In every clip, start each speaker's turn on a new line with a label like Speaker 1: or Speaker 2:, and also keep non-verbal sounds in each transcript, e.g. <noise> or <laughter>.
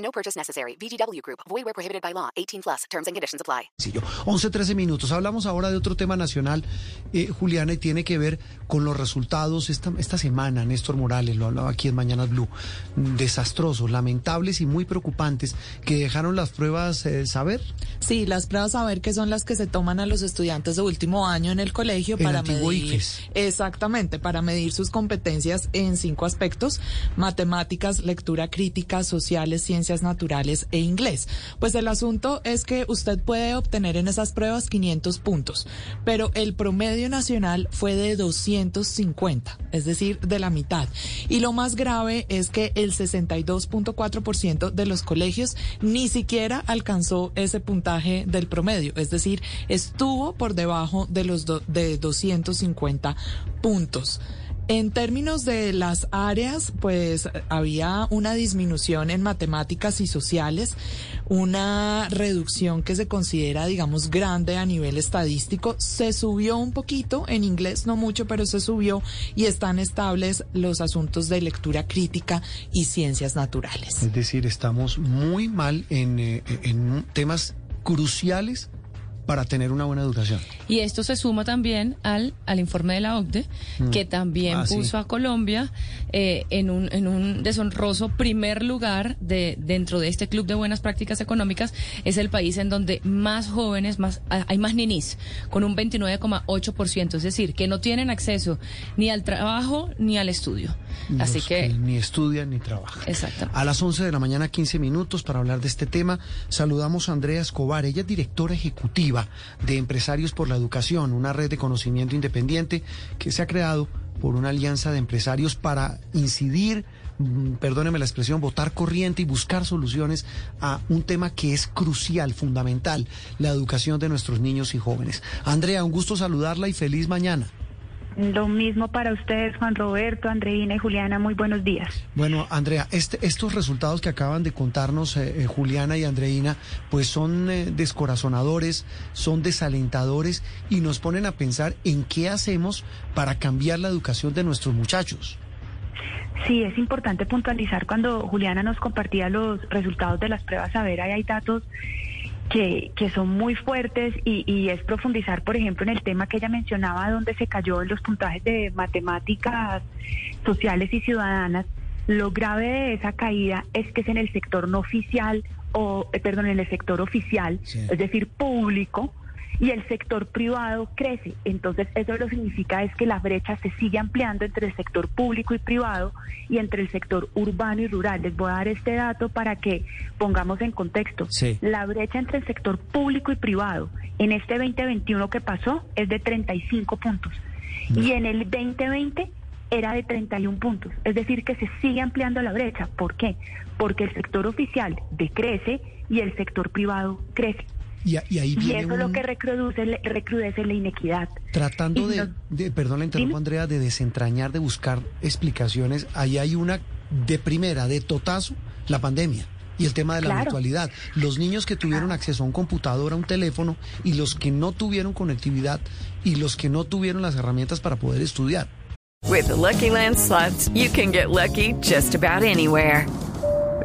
Speaker 1: No purchase necessary. VGW Group. Void where prohibited by law. 18 plus. Terms and conditions apply.
Speaker 2: 11, 13 minutos. Hablamos ahora de otro tema nacional, eh, Juliana, y tiene que ver con los resultados esta, esta semana. Néstor Morales lo hablaba aquí en Mañanas Blue. Desastrosos, lamentables y muy preocupantes que dejaron las pruebas eh, saber.
Speaker 3: Sí, las pruebas saber que son las que se toman a los estudiantes de último año en el colegio
Speaker 2: El
Speaker 3: para medir
Speaker 2: ICFES.
Speaker 3: exactamente para medir sus competencias en cinco aspectos: matemáticas, lectura crítica, sociales, ciencias naturales e inglés. Pues el asunto es que usted puede obtener en esas pruebas 500 puntos, pero el promedio nacional fue de 250, es decir, de la mitad. Y lo más grave es que el 62.4% de los colegios ni siquiera alcanzó ese puntaje del promedio, es decir, estuvo por debajo de los de 250 puntos. En términos de las áreas, pues había una disminución en matemáticas y sociales, una reducción que se considera, digamos, grande a nivel estadístico. Se subió un poquito, en inglés no mucho, pero se subió y están estables los asuntos de lectura crítica y ciencias naturales.
Speaker 2: Es decir, estamos muy mal en, eh, temas cruciales para tener una buena educación.
Speaker 4: Y esto se suma también al, al informe de la OCDE, que también
Speaker 2: Ah, sí.
Speaker 4: puso a Colombia eh, en, un, en un deshonroso primer lugar de, dentro de este club de buenas prácticas económicas. Es el país en donde más jóvenes, más hay más ninis, con un 29,8%. Es decir, que no tienen acceso ni al trabajo ni al estudio. Así
Speaker 2: Los
Speaker 4: que,
Speaker 2: ni estudian ni trabajan.
Speaker 4: exacto.
Speaker 2: A las 11 de la mañana, 15 minutos para hablar de este tema. Saludamos a Andrea Escobar. Ella es directora ejecutiva de Empresarios por la Educación, una red de conocimiento independiente que se ha creado por una alianza de empresarios para incidir, mm, perdóneme la expresión, votar corriente y buscar soluciones a un tema que es crucial, fundamental, la educación de nuestros niños y jóvenes. Andrea, un gusto saludarla y feliz mañana.
Speaker 5: Lo mismo para ustedes, Juan Roberto, Andreina y Juliana. Muy buenos días.
Speaker 2: Bueno, Andrea, este, estos resultados que acaban de contarnos eh, eh, Juliana y Andreina, pues son eh, descorazonadores, son desalentadores y nos ponen a pensar en qué hacemos para cambiar la educación de nuestros muchachos.
Speaker 5: Sí, es importante puntualizar cuando Juliana nos compartía los resultados de las pruebas a ver, ahí hay datos que, que son muy fuertes y, y es profundizar, por ejemplo, en el tema que ella mencionaba, donde se cayó en los puntajes de matemáticas sociales y ciudadanas. Lo grave de esa caída es que es en el sector no oficial o, eh, perdón, en el sector oficial,
Speaker 2: Sí.
Speaker 5: es decir, público, y el sector privado crece. Entonces, eso lo significa es que la brecha se sigue ampliando entre el sector público y privado y entre el sector urbano y rural. Les voy a dar este dato para que pongamos en contexto.
Speaker 2: Sí.
Speaker 5: La brecha entre el sector público y privado en este 2021 que pasó es de 35 puntos y en el 2020 era de 31 puntos. Es decir, que se sigue ampliando la brecha. ¿Por qué? Porque el sector oficial decrece y el sector privado crece.
Speaker 2: Y, a- y ahí
Speaker 5: Y
Speaker 2: viene
Speaker 5: eso es lo que recrudece, recrudece la inequidad.
Speaker 2: tratando
Speaker 5: y
Speaker 2: de,
Speaker 5: nos-
Speaker 2: de- perdón la interrumpo
Speaker 5: Dime.
Speaker 2: Andrea, de desentrañar, de buscar explicaciones. Ahí hay una de primera, de totazo, la pandemia. Y el tema de la
Speaker 5: Claro.
Speaker 2: virtualidad. Los niños que tuvieron acceso a un computador, a un teléfono, y los que no tuvieron conectividad, y los que no tuvieron las herramientas para poder estudiar.
Speaker 6: With the Lucky Land slots, you can get lucky just about anywhere.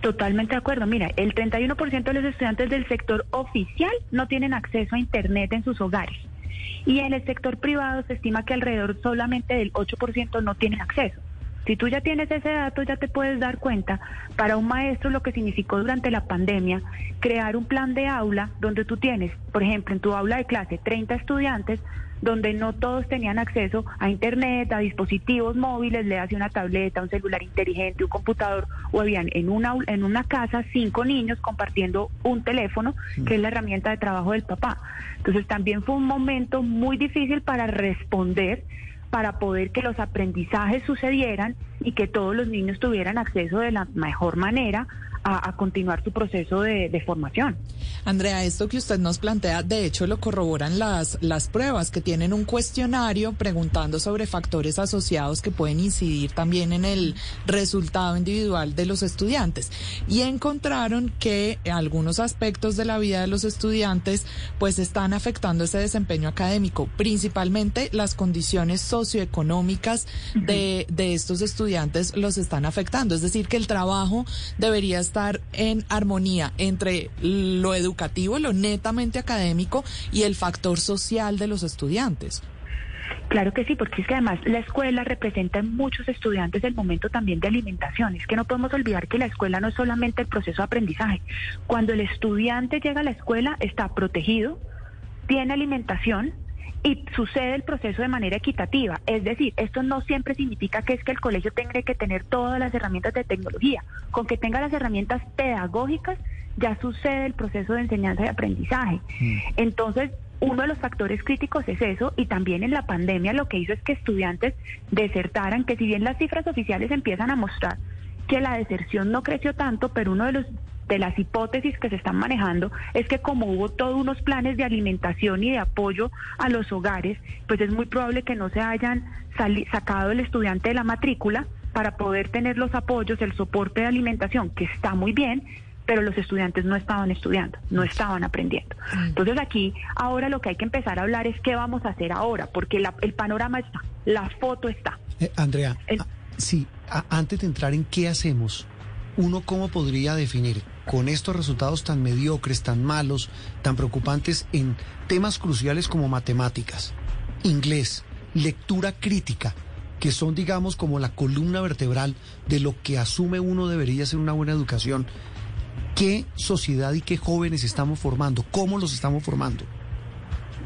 Speaker 5: Totalmente de acuerdo. Mira, el 31% de los estudiantes del sector oficial no tienen acceso a Internet en sus hogares. Y en el sector privado se estima que alrededor solamente del 8% no tienen acceso. Si tú ya tienes ese dato, ya te puedes dar cuenta para un maestro lo que significó durante la pandemia crear un plan de aula donde tú tienes, por ejemplo, en tu aula de clase 30 estudiantes, donde no todos tenían acceso a internet, a dispositivos móviles, le hace una tableta, un celular inteligente, un computador, o habían en una, en una casa cinco niños compartiendo un teléfono, que es la herramienta de trabajo del papá. Entonces también fue un momento muy difícil para responder para poder que los aprendizajes sucedieran y que todos los niños tuvieran acceso de la mejor manera a, continuar su proceso de, de, formación.
Speaker 3: Andrea, esto que usted nos plantea, de hecho, lo corroboran las, las pruebas que tienen un cuestionario preguntando sobre factores asociados que pueden incidir también en el resultado individual de los estudiantes. Y encontraron que algunos aspectos de la vida de los estudiantes pues están afectando ese desempeño académico, principalmente las condiciones socioeconómicas de, de estos estudiantes los están afectando. Es decir, que el trabajo debería estar en armonía entre lo educativo, lo netamente académico y el factor social de los estudiantes.
Speaker 5: Claro que sí, porque es que además la escuela representa en muchos estudiantes el momento también de alimentación. Es que no podemos olvidar que la escuela no es solamente el proceso de aprendizaje. Cuando el estudiante llega a la escuela está protegido, tiene alimentación, y sucede el proceso de manera equitativa. Es decir, esto no siempre significa que es que el colegio tenga que tener todas las herramientas de tecnología. Con que tenga las herramientas pedagógicas ya sucede el proceso de enseñanza y aprendizaje. Mm. Entonces, uno de los factores críticos es eso y también en la pandemia lo que hizo es que estudiantes desertaran, que si bien las cifras oficiales empiezan a mostrar que la deserción no creció tanto, pero uno de los de las hipótesis que se están manejando es que como hubo todos unos planes de alimentación y de apoyo a los hogares, pues es muy probable que no se hayan sacado el estudiante de la matrícula para poder tener los apoyos, el soporte de alimentación, que está muy bien, pero los estudiantes no estaban estudiando, no estaban aprendiendo. Entonces aquí ahora lo que hay que empezar a hablar es qué vamos a hacer ahora, porque el panorama está, la foto está.
Speaker 2: Eh, Andrea, ah, sí, antes de entrar en qué hacemos, uno cómo podría definir con estos resultados tan mediocres, tan malos, tan preocupantes en temas cruciales como matemáticas, inglés, lectura crítica, que son, digamos, como la columna vertebral de lo que asume uno debería ser una buena educación. ¿Qué sociedad y qué jóvenes estamos formando? ¿Cómo los estamos formando?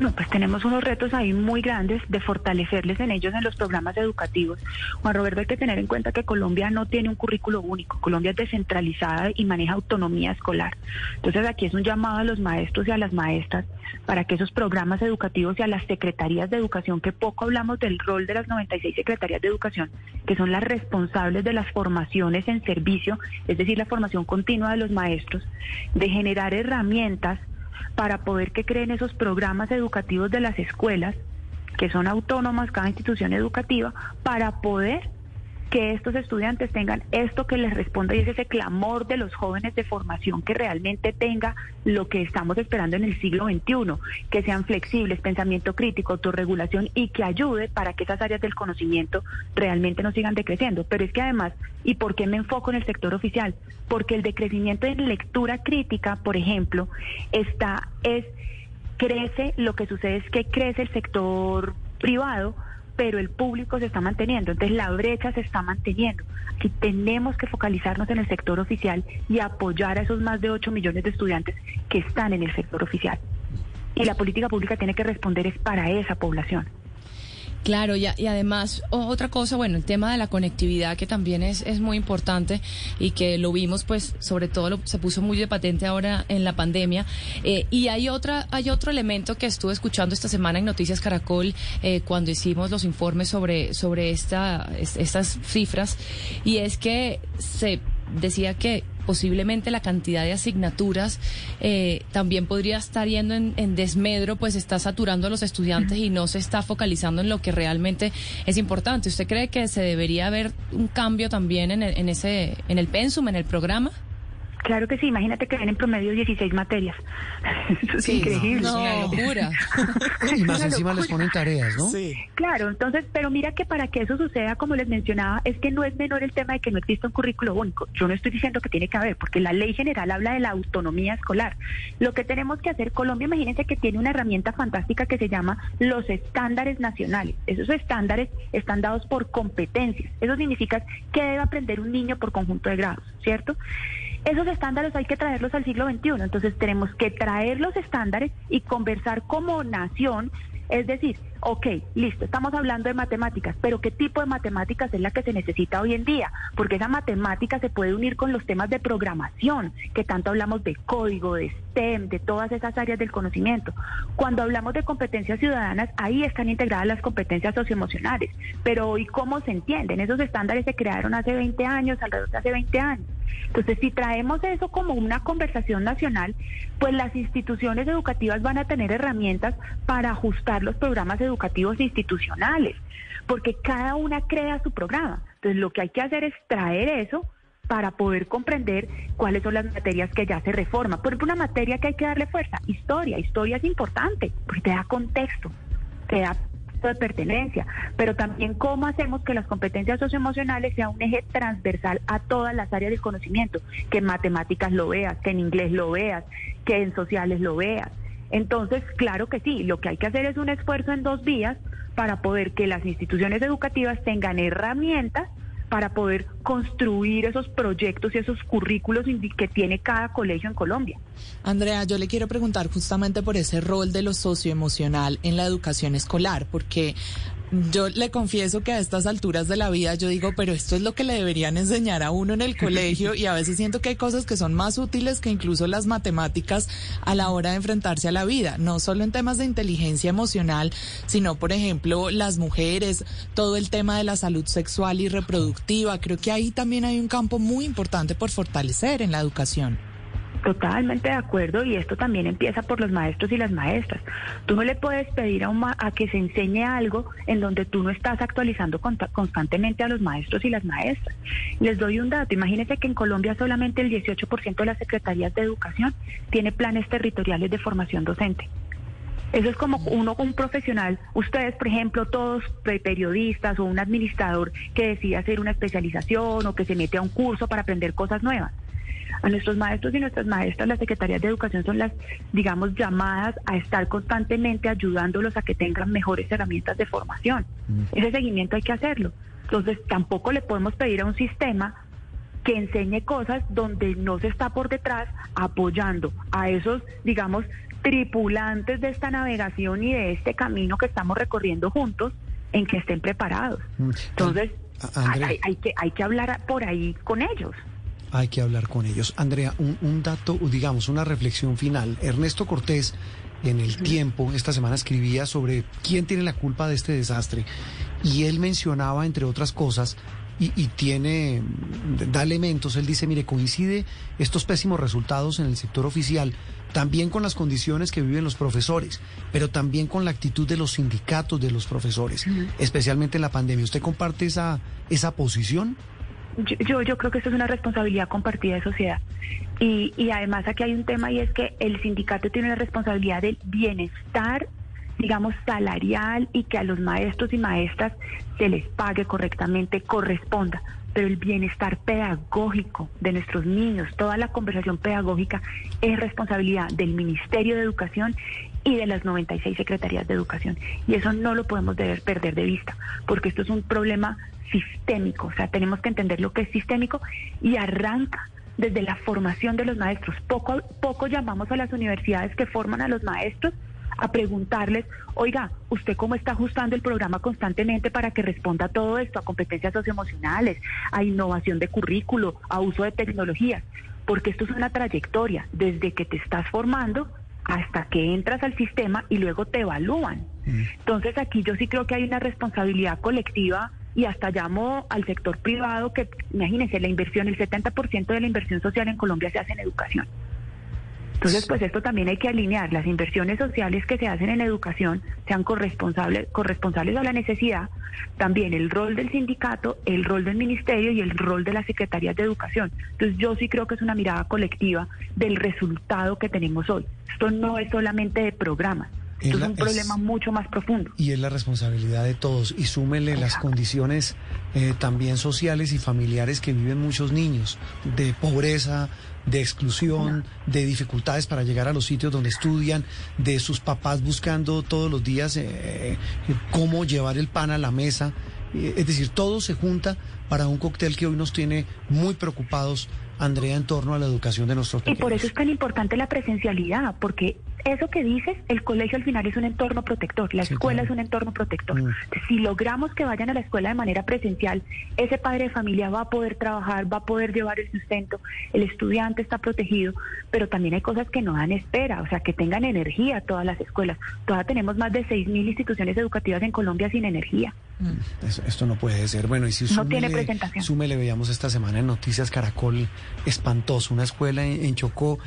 Speaker 5: No, pues tenemos unos retos ahí muy grandes de fortalecerles en ellos en los programas educativos. Juan Roberto, hay que tener en cuenta que Colombia no tiene un currículo único. Colombia es descentralizada y maneja autonomía escolar. Entonces aquí es un llamado a los maestros y a las maestras para que esos programas educativos y a las secretarías de educación, que poco hablamos del rol de las 96 secretarías de educación, que son las responsables de las formaciones en servicio, es decir, la formación continua de los maestros, de generar herramientas para poder que creen esos programas educativos de las escuelas, que son autónomas cada institución educativa, para poder que estos estudiantes tengan esto que les responda y es ese clamor de los jóvenes de formación que realmente tenga lo que estamos esperando en el siglo XXI, que sean flexibles, pensamiento crítico, autorregulación y que ayude para que esas áreas del conocimiento realmente no sigan decreciendo. Pero es que además, ¿y por qué me enfoco en el sector oficial? Porque el decrecimiento en lectura crítica, por ejemplo, está, es, crece, lo que sucede es que crece el sector privado, pero el público se está manteniendo, entonces la brecha se está manteniendo. Aquí tenemos que focalizarnos en el sector oficial y apoyar a esos más de 8 millones de estudiantes que están en el sector oficial. Y la política pública tiene que responder es para esa población.
Speaker 4: Claro, y, y además otra cosa, bueno, el tema de la conectividad que también es, es muy importante y que lo vimos, pues, sobre todo lo, se puso muy de patente ahora en la pandemia. Eh, y hay otra, hay otro elemento que estuve escuchando esta semana en Noticias Caracol eh, cuando hicimos los informes sobre sobre esta, estas cifras y es que se decía que posiblemente la cantidad de asignaturas eh, también podría estar yendo en, desmedro, pues está saturando a los estudiantes y no se está focalizando en lo que realmente es importante. ¿Usted cree que se debería haber un cambio también en, el, en ese, en el pensum, en el programa?
Speaker 5: Claro que sí, imagínate que ven en promedio 16 materias. <laughs> Eso es increíble.
Speaker 4: No, locura. <laughs>
Speaker 2: Y más encima les ponen tareas, ¿no?
Speaker 3: Sí.
Speaker 5: Claro, entonces, pero mira que para que eso suceda, como les mencionaba, es que no es menor el tema de que no exista un currículo único. Yo no estoy diciendo que tiene que haber, porque la ley general habla de la autonomía escolar. Lo que tenemos que hacer, Colombia, imagínense que tiene una herramienta fantástica que se llama los estándares nacionales. Esos estándares están dados por competencias. Eso significa que debe aprender un niño por conjunto de grados, ¿cierto? Esos estándares hay que traerlos al siglo XXI, entonces tenemos que traer los estándares y conversar como nación, es decir, ok, listo, estamos hablando de matemáticas, pero ¿qué tipo de matemáticas es la que se necesita hoy en día? Porque esa matemática se puede unir con los temas de programación, que tanto hablamos de código, de STEM, de todas esas áreas del conocimiento. Cuando hablamos de competencias ciudadanas, ahí están integradas las competencias socioemocionales, pero hoy ¿cómo se entienden? Esos estándares se crearon hace 20 años, alrededor de hace 20 años. Entonces, si traemos eso como una conversación nacional, pues las instituciones educativas van a tener herramientas para ajustar los programas educativos institucionales, porque cada una crea su programa. Entonces, lo que hay que hacer es traer eso para poder comprender cuáles son las materias que ya se reforman. Por ejemplo, una materia que hay que darle fuerza, historia. Historia es importante, porque te da contexto, te da de pertenencia, pero también cómo hacemos que las competencias socioemocionales sea un eje transversal a todas las áreas del conocimiento, que en matemáticas lo veas, que en inglés lo veas, que en sociales lo veas. Entonces, claro que sí, lo que hay que hacer es un esfuerzo en dos vías para poder que las instituciones educativas tengan herramientas para poder construir esos proyectos y esos currículos que tiene cada colegio en Colombia.
Speaker 3: Andrea, yo le quiero preguntar justamente por ese rol de lo socioemocional en la educación escolar, porque yo le confieso que a estas alturas de la vida yo digo, pero esto es lo que le deberían enseñar a uno en el colegio y a veces siento que hay cosas que son más útiles que incluso las matemáticas a la hora de enfrentarse a la vida, no solo en temas de inteligencia emocional, sino por ejemplo las mujeres, todo el tema de la salud sexual y reproductiva, creo que ahí también hay un campo muy importante por fortalecer en la educación.
Speaker 5: Totalmente de acuerdo y esto también empieza por los maestros y las maestras. Tú no le puedes pedir a, un ma- a que se enseñe algo en donde tú no estás actualizando constantemente a los maestros y las maestras. Les doy un dato, imagínense que en Colombia solamente el 18% de las secretarías de educación tiene planes territoriales de formación docente. Eso es como uno, un profesional, ustedes, por ejemplo, todos pe- periodistas o un administrador que decide hacer una especialización o que se mete a un curso para aprender cosas nuevas. A nuestros maestros y nuestras maestras, las secretarías de educación son las, digamos, llamadas a estar constantemente ayudándolos a que tengan mejores herramientas de formación. Ese seguimiento hay que hacerlo. Entonces, tampoco le podemos pedir a un sistema que enseñe cosas donde no se está por detrás apoyando a esos, digamos, tripulantes de esta navegación y de este camino que estamos recorriendo juntos en que estén preparados.
Speaker 2: Mm.
Speaker 5: Entonces,
Speaker 2: Andrea.
Speaker 5: hay, hay que, hay que hablar por ahí con ellos.
Speaker 2: Hay que hablar con ellos. Andrea, un, un dato, digamos, una reflexión final. Ernesto Cortés, en el tiempo, esta semana escribía sobre quién tiene la culpa de este desastre. Y él mencionaba, entre otras cosas, y, y tiene, da elementos, él dice, mire, coincide estos pésimos resultados en el sector oficial, también con las condiciones que viven los profesores, pero también con la actitud de los sindicatos de los profesores, especialmente en la pandemia. ¿Usted comparte esa, esa posición?
Speaker 5: Yo, yo, yo creo que esto es una responsabilidad compartida de sociedad. Y, y además aquí hay un tema y es que el sindicato tiene la responsabilidad del bienestar, digamos, salarial y que a los maestros y maestras se les pague correctamente, corresponda. Pero el bienestar pedagógico de nuestros niños, toda la conversación pedagógica es responsabilidad del Ministerio de Educación y de las 96 secretarías de educación. Y eso no lo podemos deber perder de vista, porque esto es un problema sistémico, o sea, tenemos que entender lo que es sistémico y arranca desde la formación de los maestros. Poco, poco llamamos a las universidades que forman a los maestros a preguntarles, oiga, ¿usted cómo está ajustando el programa constantemente para que responda a todo esto, a competencias socioemocionales, a innovación de currículo, a uso de tecnologías? Porque esto es una trayectoria, desde que te estás formando hasta que entras al sistema y luego te evalúan. Entonces aquí yo sí creo que hay una responsabilidad colectiva y hasta llamo al sector privado que, imagínense, la inversión, el 70% de la inversión social en Colombia se hace en educación. Entonces, pues esto también hay que alinear. Las inversiones sociales que se hacen en educación sean corresponsables, corresponsables a la necesidad, también el rol del sindicato, el rol del ministerio y el rol de las secretarías de educación. Entonces, yo sí creo que es una mirada colectiva del resultado que tenemos hoy. Esto no es solamente de programas. Esto es, un problema mucho más profundo.
Speaker 2: Y es la responsabilidad de todos. Y súmele las condiciones eh, también sociales y familiares que viven muchos niños, de pobreza, de exclusión, de dificultades para llegar a los sitios donde estudian, de sus papás buscando todos los días eh, eh, cómo llevar el pan a la mesa. Es decir, todo se junta para un cóctel que hoy nos tiene muy preocupados, Andrea, en torno a la educación de nuestros pequeños.
Speaker 5: Y por eso es tan importante la presencialidad, porque eso que dices, el colegio al final es un entorno protector, la escuela es un entorno protector. Mm. Si logramos que vayan a la escuela de manera presencial, ese padre de familia va a poder trabajar, va a poder llevar el sustento, el estudiante está protegido, pero también hay cosas que no dan espera, o sea, que tengan energía todas las escuelas. Todavía tenemos más de 6.000 instituciones educativas en Colombia sin energía.
Speaker 2: Mm. esto no puede ser. Bueno, y si
Speaker 5: no tiene presentación.
Speaker 2: Súmele, veíamos esta semana en Noticias Caracol, espantoso, una escuela en, Chocó,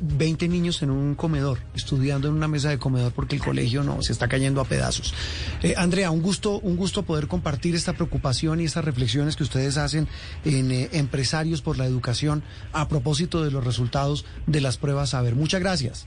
Speaker 2: 20 eh, niños en un comedor estudiando en una mesa de comedor porque el colegio no se está cayendo a pedazos. Eh, Andrea, un gusto, un gusto poder compartir esta preocupación y estas reflexiones que ustedes hacen en eh, Empresarios por la Educación a propósito de los resultados de las pruebas A ver, Muchas gracias.